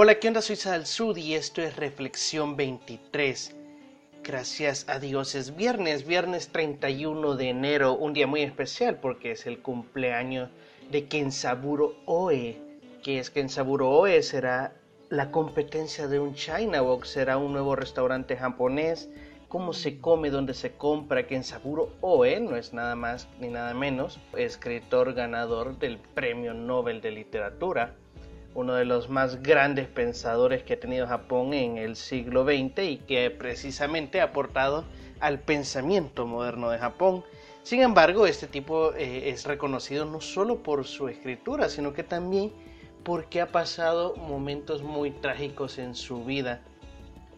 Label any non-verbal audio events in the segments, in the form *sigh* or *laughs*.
Hola, ¿qué onda? Soy Sal Sud y esto es Reflexión 23. Gracias a Dios es viernes, viernes 31 de enero, un día muy especial porque es el cumpleaños de Kensaburo Oe. ¿Qué es Kensaburo Oe? Será la competencia de un China Walk, será un nuevo restaurante japonés. ¿Cómo se come? ¿Dónde se compra? Kensaburo Oe no es nada más ni nada menos escritor ganador del Premio Nobel de Literatura uno de los más grandes pensadores que ha tenido Japón en el siglo XX y que precisamente ha aportado al pensamiento moderno de Japón. Sin embargo, este tipo eh, es reconocido no solo por su escritura, sino que también porque ha pasado momentos muy trágicos en su vida.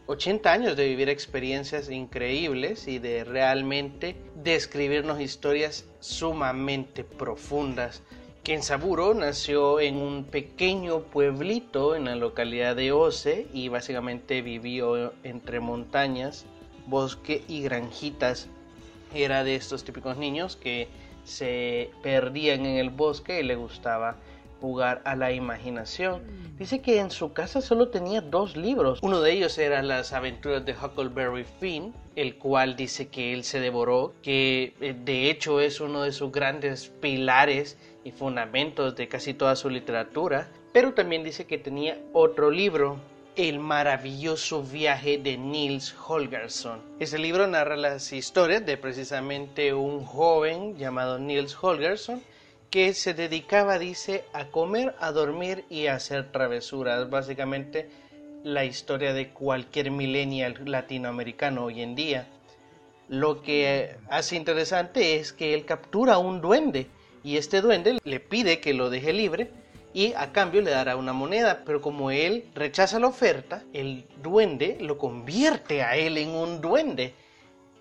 80 años de vivir experiencias increíbles y de realmente describirnos historias sumamente profundas Kensaburo nació en un pequeño pueblito en la localidad de Ose y básicamente vivió entre montañas, bosque y granjitas. Era de estos típicos niños que se perdían en el bosque y le gustaba jugar a la imaginación. Dice que en su casa solo tenía dos libros. Uno de ellos era Las aventuras de Huckleberry Finn, el cual dice que él se devoró, que eh, de hecho es uno de sus grandes pilares y fundamentos de casi toda su literatura, pero también dice que tenía otro libro, El maravilloso viaje de Niels Holgersson. Ese libro narra las historias de precisamente un joven llamado Niels Holgersson que se dedicaba, dice, a comer, a dormir y a hacer travesuras. Básicamente la historia de cualquier millennial latinoamericano hoy en día. Lo que hace interesante es que él captura a un duende y este duende le pide que lo deje libre y a cambio le dará una moneda, pero como él rechaza la oferta, el duende lo convierte a él en un duende.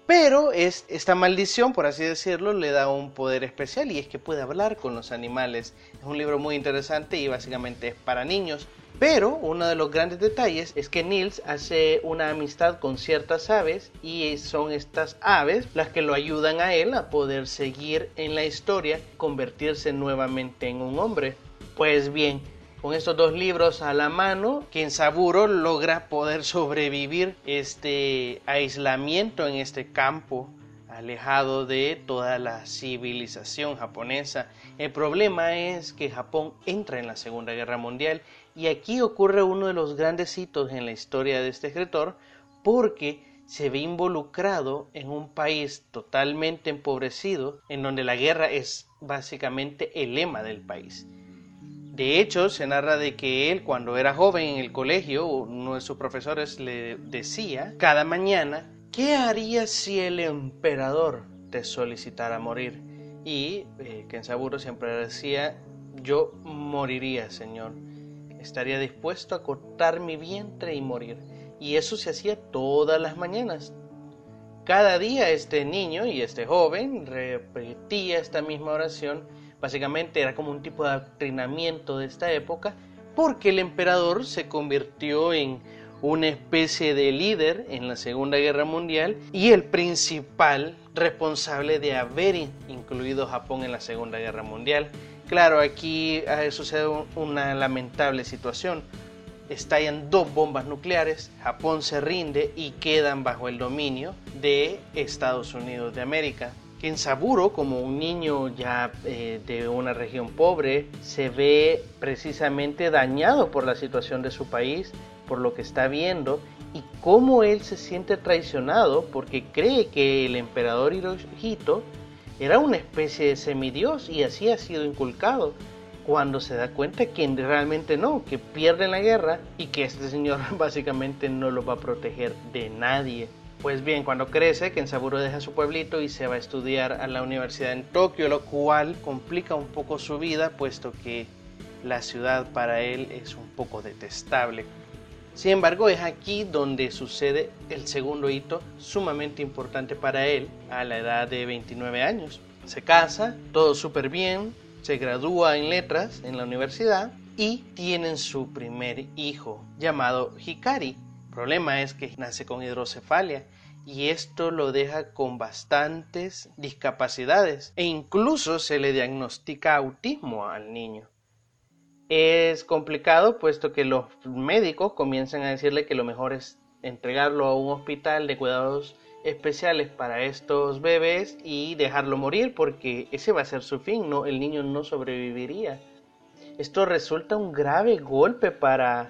Pero es, esta maldición, por así decirlo, le da un poder especial y es que puede hablar con los animales. Es un libro muy interesante y básicamente es para niños. Pero uno de los grandes detalles es que Nils hace una amistad con ciertas aves y son estas aves las que lo ayudan a él a poder seguir en la historia, convertirse nuevamente en un hombre. Pues bien, con estos dos libros a la mano, Kensaburo logra poder sobrevivir este aislamiento en este campo alejado de toda la civilización japonesa. El problema es que Japón entra en la Segunda Guerra Mundial y aquí ocurre uno de los grandes hitos en la historia de este escritor porque se ve involucrado en un país totalmente empobrecido en donde la guerra es básicamente el lema del país. De hecho, se narra de que él cuando era joven en el colegio, uno de sus profesores le decía cada mañana, ¿qué harías si el emperador te solicitara morir? Y eh, Kensaburo siempre decía, yo moriría, señor estaría dispuesto a cortar mi vientre y morir. Y eso se hacía todas las mañanas. Cada día este niño y este joven repetía esta misma oración. Básicamente era como un tipo de adoctrinamiento de esta época porque el emperador se convirtió en una especie de líder en la Segunda Guerra Mundial y el principal responsable de haber incluido Japón en la Segunda Guerra Mundial. Claro, aquí sucede una lamentable situación. Estallan dos bombas nucleares, Japón se rinde y quedan bajo el dominio de Estados Unidos de América. Kensaburo, como un niño ya eh, de una región pobre, se ve precisamente dañado por la situación de su país, por lo que está viendo y cómo él se siente traicionado porque cree que el emperador Hirohito era una especie de semidios y así ha sido inculcado cuando se da cuenta que realmente no, que pierde la guerra y que este señor *laughs* básicamente no lo va a proteger de nadie. Pues bien, cuando crece, Kensaburo deja su pueblito y se va a estudiar a la universidad en Tokio, lo cual complica un poco su vida, puesto que la ciudad para él es un poco detestable. Sin embargo, es aquí donde sucede el segundo hito sumamente importante para él a la edad de 29 años. Se casa, todo súper bien, se gradúa en letras en la universidad y tienen su primer hijo llamado Hikari. El problema es que nace con hidrocefalia y esto lo deja con bastantes discapacidades e incluso se le diagnostica autismo al niño. Es complicado puesto que los médicos comienzan a decirle que lo mejor es entregarlo a un hospital de cuidados especiales para estos bebés y dejarlo morir porque ese va a ser su fin, no el niño no sobreviviría. Esto resulta un grave golpe para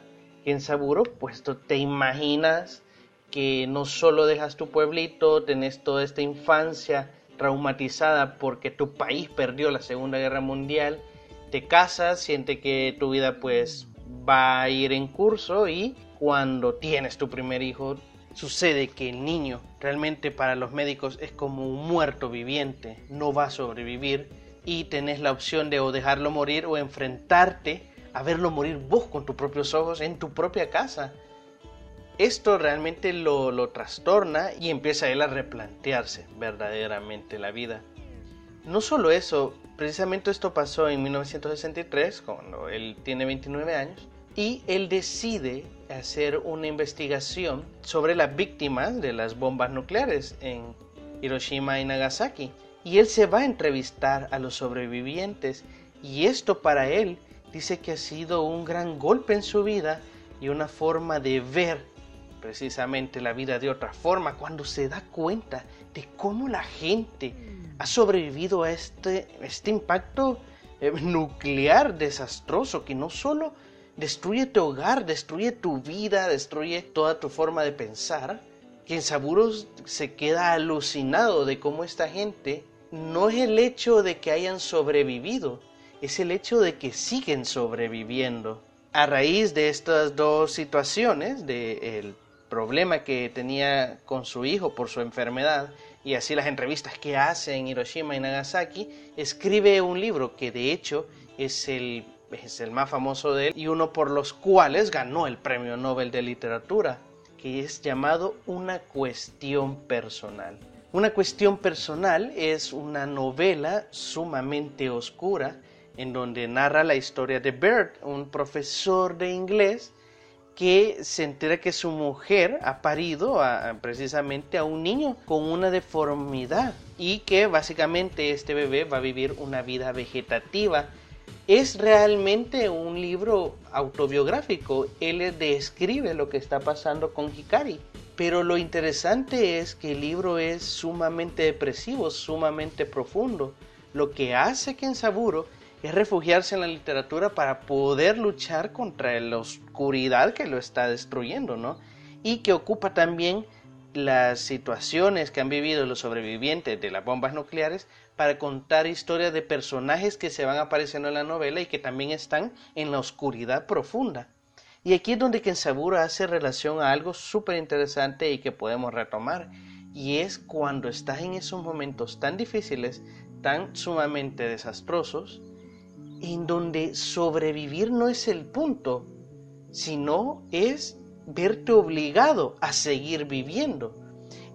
Kensaburo, puesto te imaginas que no solo dejas tu pueblito, tenés toda esta infancia traumatizada porque tu país perdió la Segunda Guerra Mundial, te casas, siente que tu vida pues va a ir en curso y cuando tienes tu primer hijo sucede que el niño realmente para los médicos es como un muerto viviente, no va a sobrevivir y tenés la opción de o dejarlo morir o enfrentarte a verlo morir vos con tus propios ojos en tu propia casa. Esto realmente lo, lo trastorna y empieza él a replantearse verdaderamente la vida. No solo eso, precisamente esto pasó en 1963, cuando él tiene 29 años, y él decide hacer una investigación sobre las víctimas de las bombas nucleares en Hiroshima y Nagasaki. Y él se va a entrevistar a los sobrevivientes y esto para él dice que ha sido un gran golpe en su vida y una forma de ver precisamente la vida de otra forma cuando se da cuenta de cómo la gente ha sobrevivido a este, este impacto eh, nuclear desastroso que no solo destruye tu hogar, destruye tu vida, destruye toda tu forma de pensar, que en Saburos se queda alucinado de cómo esta gente no es el hecho de que hayan sobrevivido, es el hecho de que siguen sobreviviendo. A raíz de estas dos situaciones, del problema que tenía con su hijo por su enfermedad, y así las entrevistas que hace en Hiroshima y Nagasaki, escribe un libro que de hecho es el es el más famoso de él y uno por los cuales ganó el Premio Nobel de Literatura, que es llamado Una cuestión personal. Una cuestión personal es una novela sumamente oscura en donde narra la historia de Bert, un profesor de inglés que se entera que su mujer ha parido precisamente a un niño con una deformidad y que básicamente este bebé va a vivir una vida vegetativa es realmente un libro autobiográfico. Él describe lo que está pasando con Hikari. Pero lo interesante es que el libro es sumamente depresivo, sumamente profundo. Lo que hace Saburo es refugiarse en la literatura para poder luchar contra la oscuridad que lo está destruyendo, ¿no? Y que ocupa también las situaciones que han vivido los sobrevivientes de las bombas nucleares para contar historias de personajes que se van apareciendo en la novela y que también están en la oscuridad profunda. Y aquí es donde Kensaburo hace relación a algo súper interesante y que podemos retomar. Y es cuando estás en esos momentos tan difíciles, tan sumamente desastrosos, en donde sobrevivir no es el punto, sino es verte obligado a seguir viviendo.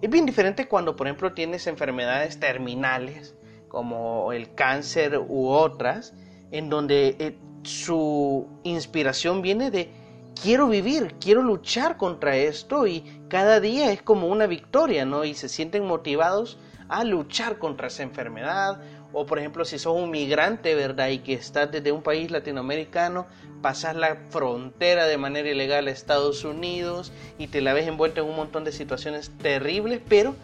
Es bien diferente cuando, por ejemplo, tienes enfermedades terminales, como el cáncer u otras, en donde eh, su inspiración viene de quiero vivir, quiero luchar contra esto y cada día es como una victoria, ¿no? Y se sienten motivados a luchar contra esa enfermedad o por ejemplo si sos un migrante, ¿verdad? Y que estás desde un país latinoamericano, pasas la frontera de manera ilegal a Estados Unidos y te la ves envuelto en un montón de situaciones terribles, pero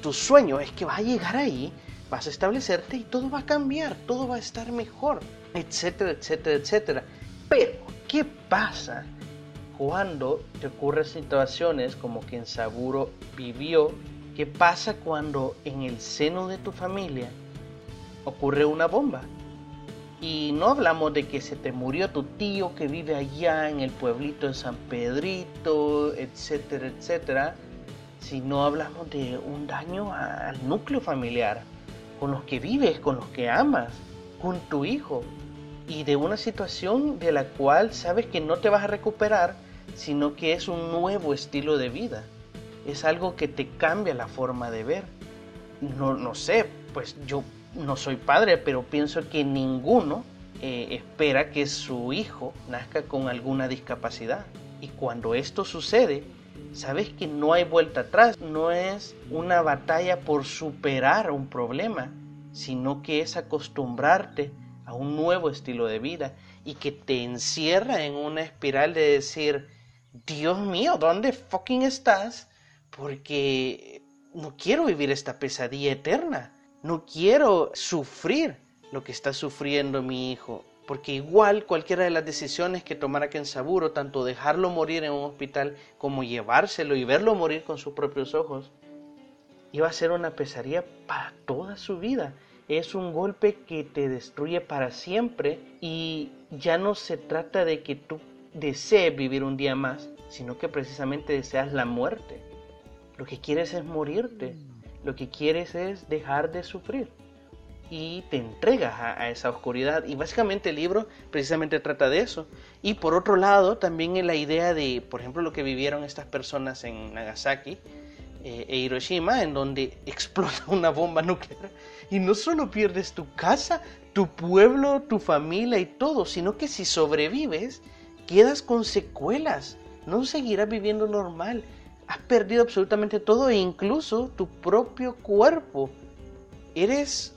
tu sueño es que vas a llegar ahí, vas a establecerte y todo va a cambiar, todo va a estar mejor, etcétera, etcétera, etcétera. Pero, ¿qué pasa cuando te ocurren situaciones como que en Saburo vivió? ¿Qué pasa cuando en el seno de tu familia ocurre una bomba. Y no hablamos de que se te murió tu tío que vive allá en el pueblito de San Pedrito, etcétera, etcétera, sino hablamos de un daño al núcleo familiar, con los que vives, con los que amas, con tu hijo, y de una situación de la cual sabes que no te vas a recuperar, sino que es un nuevo estilo de vida. Es algo que te cambia la forma de ver. No, no sé, pues yo no soy padre, pero pienso que ninguno eh, espera que su hijo nazca con alguna discapacidad. Y cuando esto sucede, sabes que no hay vuelta atrás, no es una batalla por superar un problema, sino que es acostumbrarte a un nuevo estilo de vida y que te encierra en una espiral de decir, Dios mío, ¿dónde fucking estás? Porque no quiero vivir esta pesadilla eterna, no quiero sufrir lo que está sufriendo mi hijo, porque igual cualquiera de las decisiones que tomara Kensaburo, tanto dejarlo morir en un hospital como llevárselo y verlo morir con sus propios ojos, iba a ser una pesadilla para toda su vida. Es un golpe que te destruye para siempre y ya no se trata de que tú desees vivir un día más, sino que precisamente deseas la muerte. Lo que quieres es morirte, lo que quieres es dejar de sufrir y te entregas a, esa oscuridad. Y básicamente el libro precisamente trata de eso. Y por otro lado, también en la idea de, por ejemplo, lo que vivieron estas personas en Nagasaki eh, e Hiroshima, en donde *laughs* explota una bomba nuclear y no solo pierdes tu casa, tu pueblo, tu familia y todo, sino que si sobrevives, quedas con secuelas. No seguirás viviendo normal. Has perdido absolutamente todo e incluso tu propio cuerpo. Eres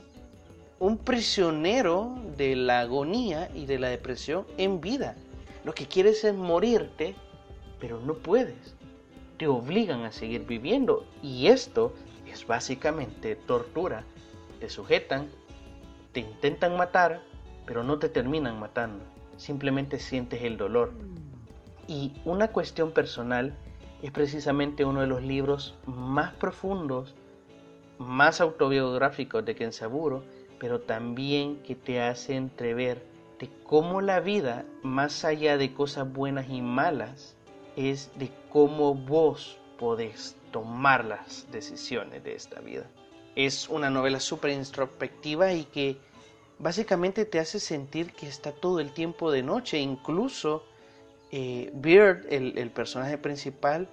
un prisionero de la agonía y de la depresión en vida. Lo que quieres es morirte, pero no puedes. Te obligan a seguir viviendo y esto es básicamente tortura. Te sujetan, te intentan matar, pero no te terminan matando. Simplemente sientes el dolor. Y una cuestión personal es precisamente uno de los libros más profundos, más autobiográficos de Kensaburo pero también que te hace entrever de cómo la vida, más allá de cosas buenas y malas, es de cómo vos podés tomar las decisiones de esta vida. Es una novela súper introspectiva y que básicamente te hace sentir que está todo el tiempo de noche. Incluso eh, Beard, el, personaje principal,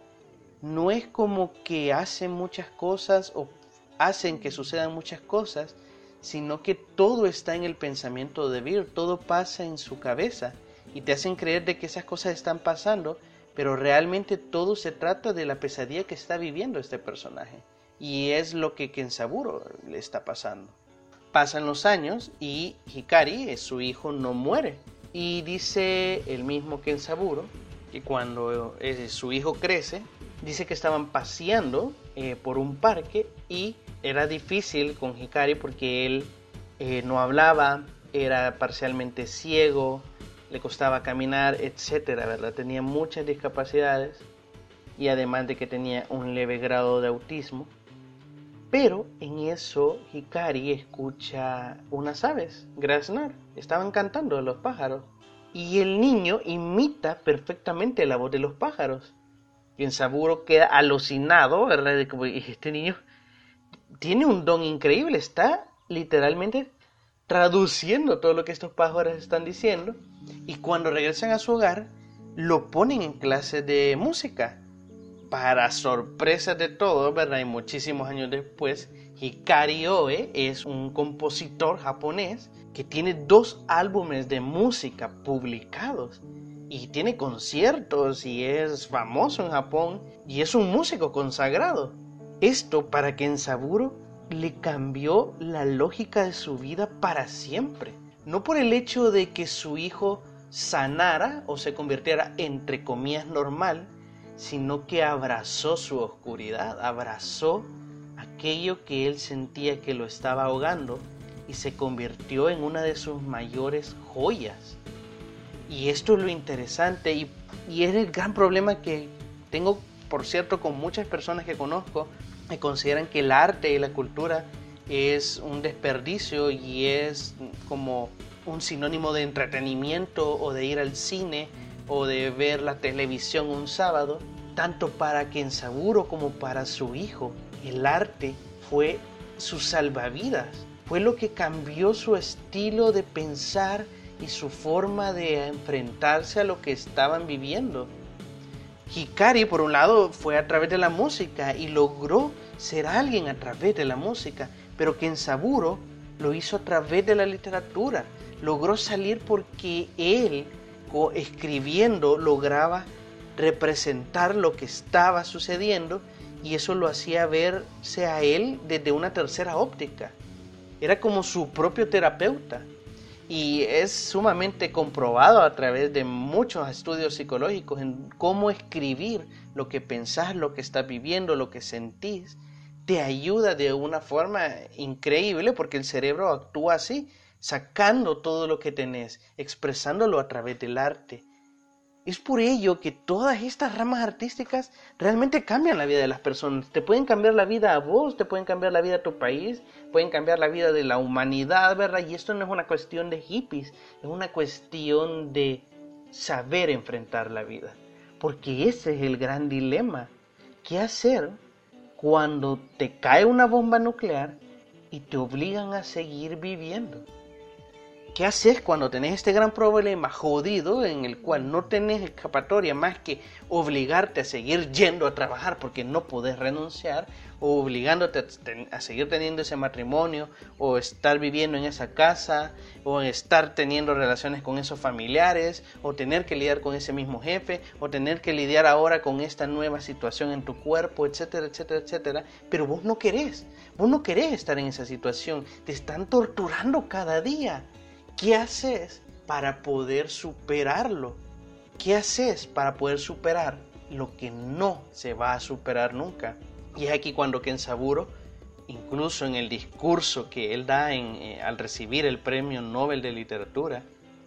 no es como que hace muchas cosas o hacen que sucedan muchas cosas, sino que todo está en el pensamiento de Beer, todo pasa en su cabeza y te hacen creer de que esas cosas están pasando, pero realmente todo se trata de la pesadilla que está viviendo este personaje y es lo que Kensaburo le está pasando. Pasan los años y Hikari, su hijo, no muere y dice el mismo Kensaburo que cuando eh, su hijo crece, dice que estaban paseando eh, por un parque y era difícil con Hikari porque él eh, no hablaba, era parcialmente ciego, le costaba caminar, etcétera, ¿verdad? Tenía muchas discapacidades y además de que tenía un leve grado de autismo. Pero en eso Hikari escucha unas aves, graznar, estaban cantando los pájaros. Y el niño imita perfectamente la voz de los pájaros. Y en Saburo queda alucinado, ¿verdad? De como este niño tiene un don increíble, está literalmente traduciendo todo lo que estos pájaros están diciendo y cuando regresan a su hogar lo ponen en clase de música. Para sorpresa de todos, ¿verdad? Y muchísimos años después, Hikari Oe es un compositor japonés que tiene dos álbumes de música publicados y tiene conciertos y es famoso en Japón y es un músico consagrado. Esto para que en Saburo le cambió la lógica de su vida para siempre. No por el hecho de que su hijo sanara o se convirtiera entre comillas normal, sino que abrazó su oscuridad, abrazó aquello que él sentía que lo estaba ahogando y se convirtió en una de sus mayores joyas. Y esto es lo interesante y, y es el gran problema que tengo, por cierto, con muchas personas que conozco, me consideran que el arte y la cultura es un desperdicio y es como un sinónimo de entretenimiento o de ir al cine o de ver la televisión un sábado, tanto para Kensaburo como para su hijo. El arte fue su salvavidas, fue lo que cambió su estilo de pensar y su forma de enfrentarse a lo que estaban viviendo. Hikari, por un lado, fue a través de la música y logró ser alguien a través de la música, pero Kensaburo lo hizo a través de la literatura. Logró salir porque él, escribiendo, lograba representar lo que estaba sucediendo y eso lo hacía verse a él desde una tercera óptica. Era como su propio terapeuta. Y es sumamente comprobado a través de muchos estudios psicológicos en cómo escribir lo que pensás, lo que estás viviendo, lo que sentís, te ayuda de una forma increíble porque el cerebro actúa así, sacando todo lo que tenés, expresándolo a través del arte. Es por ello que todas estas ramas artísticas realmente cambian la vida de las personas. Te pueden cambiar la vida a vos, te pueden cambiar la vida a tu país, pueden cambiar la vida de la humanidad, ¿verdad? Y esto no es una cuestión de hippies, es una cuestión de saber enfrentar la vida. Porque ese es el gran dilema. ¿Qué hacer cuando te cae una bomba nuclear y te obligan a seguir viviendo? ¿Qué haces cuando tenés este gran problema jodido en el cual no tenés escapatoria más que obligarte a seguir yendo a trabajar porque no podés renunciar o obligándote a, seguir teniendo ese matrimonio o estar viviendo en esa casa o estar teniendo relaciones con esos familiares o tener que lidiar con ese mismo jefe o tener que lidiar ahora con esta nueva situación en tu cuerpo, etcétera, etcétera, etcétera, pero vos no querés, vos no querés estar en esa situación, te están torturando cada día ¿Qué haces para poder superarlo? ¿Qué haces para poder superar lo que no se va a superar nunca? Y es aquí cuando Kensaburo, incluso en el discurso que él da eh, al recibir el premio Nobel de Literatura,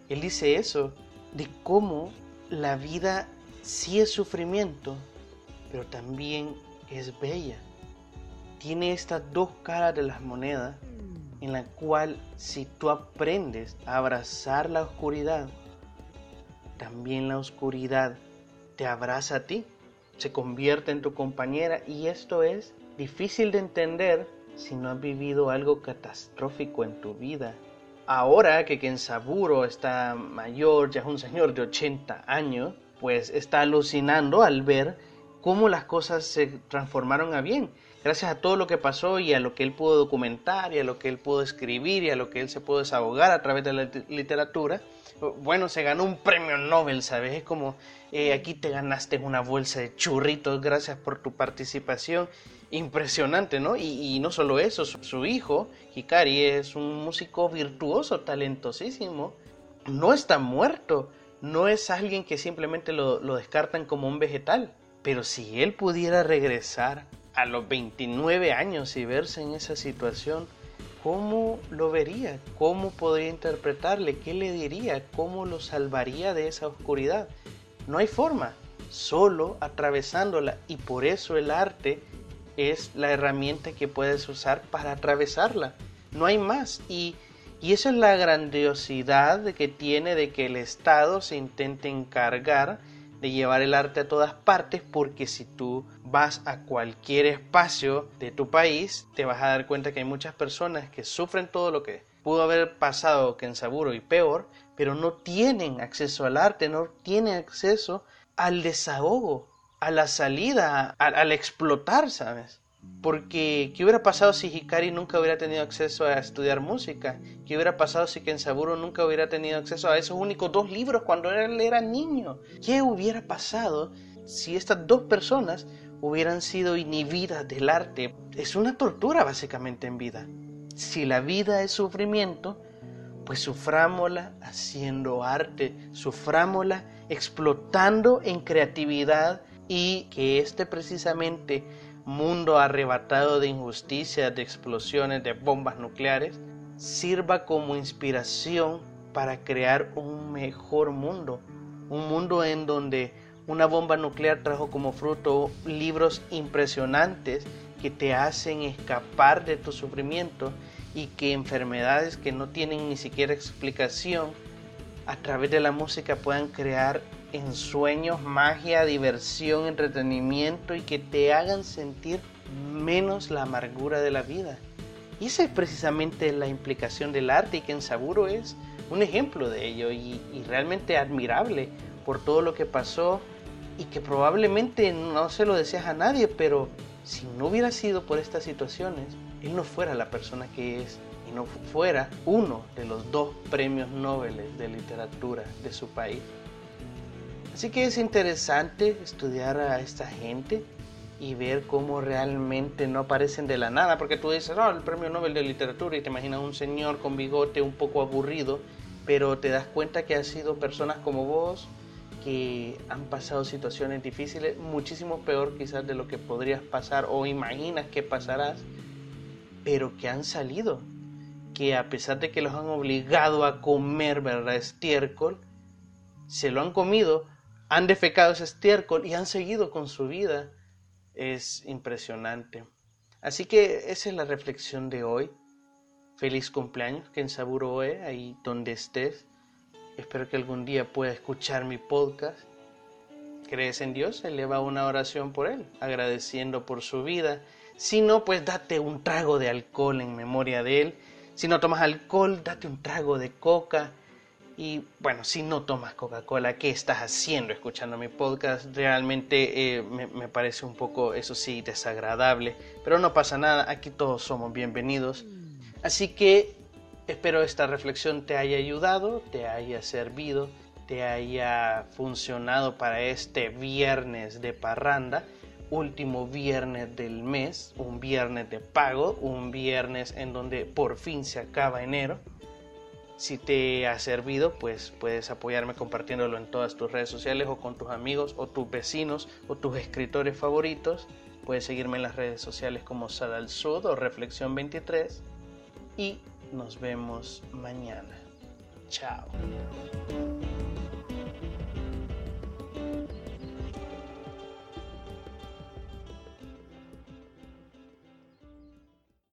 él dice eso, de cómo la vida sí es sufrimiento, pero también es bella. Tiene estas dos caras de las monedas en la cual si tú aprendes a abrazar la oscuridad, también la oscuridad te abraza a ti, se convierte en tu compañera y esto es difícil de entender si no has vivido algo catastrófico en tu vida. Ahora que Kensaburo está mayor, ya es un señor de 80 años, pues está alucinando al ver cómo las cosas se transformaron a bien gracias a todo lo que pasó y a lo que él pudo documentar y a lo que él pudo escribir y a lo que él se pudo desahogar a través de la literatura, bueno, se ganó un premio Nobel, ¿sabes? Es como, eh, aquí te ganaste una bolsa de churritos gracias por tu participación. Impresionante, ¿no? Y, no solo eso, su, hijo, Hikari, es un músico virtuoso, talentosísimo. No está muerto, no es alguien que simplemente lo, lo descartan como un vegetal. Pero si él pudiera regresar a los 29 años y verse en esa situación, ¿cómo lo vería? ¿Cómo podría interpretarle? ¿Qué le diría? ¿Cómo lo salvaría de esa oscuridad? No hay forma, solo atravesándola y por eso el arte es la herramienta que puedes usar para atravesarla. No hay más y, y eso es la grandiosidad que tiene de que el Estado se intente encargar llevar el arte a todas partes porque si tú vas a cualquier espacio de tu país te vas a dar cuenta que hay muchas personas que sufren todo lo que pudo haber pasado que en Saburo y peor, pero no tienen acceso al arte, no tienen acceso al desahogo, a la salida, al explotar, ¿sabes? Porque, ¿qué hubiera pasado si Hikari nunca hubiera tenido acceso a estudiar música? ¿Qué hubiera pasado si Kensaburo nunca hubiera tenido acceso a esos únicos dos libros cuando él era niño? ¿Qué hubiera pasado si estas dos personas hubieran sido inhibidas del arte? Es una tortura básicamente en vida. Si la vida es sufrimiento, pues sufrámosla haciendo arte, sufrámosla explotando en creatividad y que este precisamente mundo arrebatado de injusticias, de explosiones, de bombas nucleares, sirva como inspiración para crear un mejor mundo. Un mundo en donde una bomba nuclear trajo como fruto libros impresionantes que te hacen escapar de tu sufrimiento y que enfermedades que no tienen ni siquiera explicación a través de la música puedan crear en sueños, magia, diversión, entretenimiento y que te hagan sentir menos la amargura de la vida. Y esa es precisamente la implicación del arte y que en Saburo es un ejemplo de ello y, y realmente admirable por todo lo que pasó y que probablemente no se lo deseas a nadie, pero si no hubiera sido por estas situaciones, él no fuera la persona que es y no fuera uno de los dos premios Nobel de literatura de su país. Así que es interesante estudiar a esta gente y ver cómo realmente no aparecen de la nada, porque tú dices, oh, el premio Nobel de Literatura y te imaginas un señor con bigote un poco aburrido pero te das cuenta que han sido personas como vos que han pasado situaciones difíciles, muchísimo peor quizás de lo que podrías pasar o imaginas que pasarás, pero que han salido, que a pesar de que los han obligado a comer, ¿verdad? Estiércol, se lo han comido, han defecado ese estiércol y han seguido con su vida. Es impresionante. Así que esa es la reflexión de hoy. Feliz cumpleaños, que en Saburoe, ahí donde estés. Espero que algún día pueda escuchar mi podcast. ¿Crees en Dios? Eleva una oración por Él, agradeciendo por su vida. Si no, pues date un trago de alcohol en memoria de Él. Si no tomas alcohol, date un trago de coca. Y bueno, si no tomas Coca-Cola, ¿qué estás haciendo escuchando mi podcast? Realmente eh, me, me, parece un poco, eso sí, desagradable. Pero no pasa nada, aquí todos somos bienvenidos. Así que espero esta reflexión te haya ayudado, te haya servido, te haya funcionado para este viernes de parranda, último viernes del mes, un viernes de pago, un viernes en donde por fin se acaba enero. Si te ha servido, pues puedes apoyarme compartiéndolo en todas tus redes sociales o con tus amigos o tus vecinos o tus escritores favoritos. Puedes seguirme en las redes sociales como Sadal Sud o Reflexión 23 y nos vemos mañana. Chao.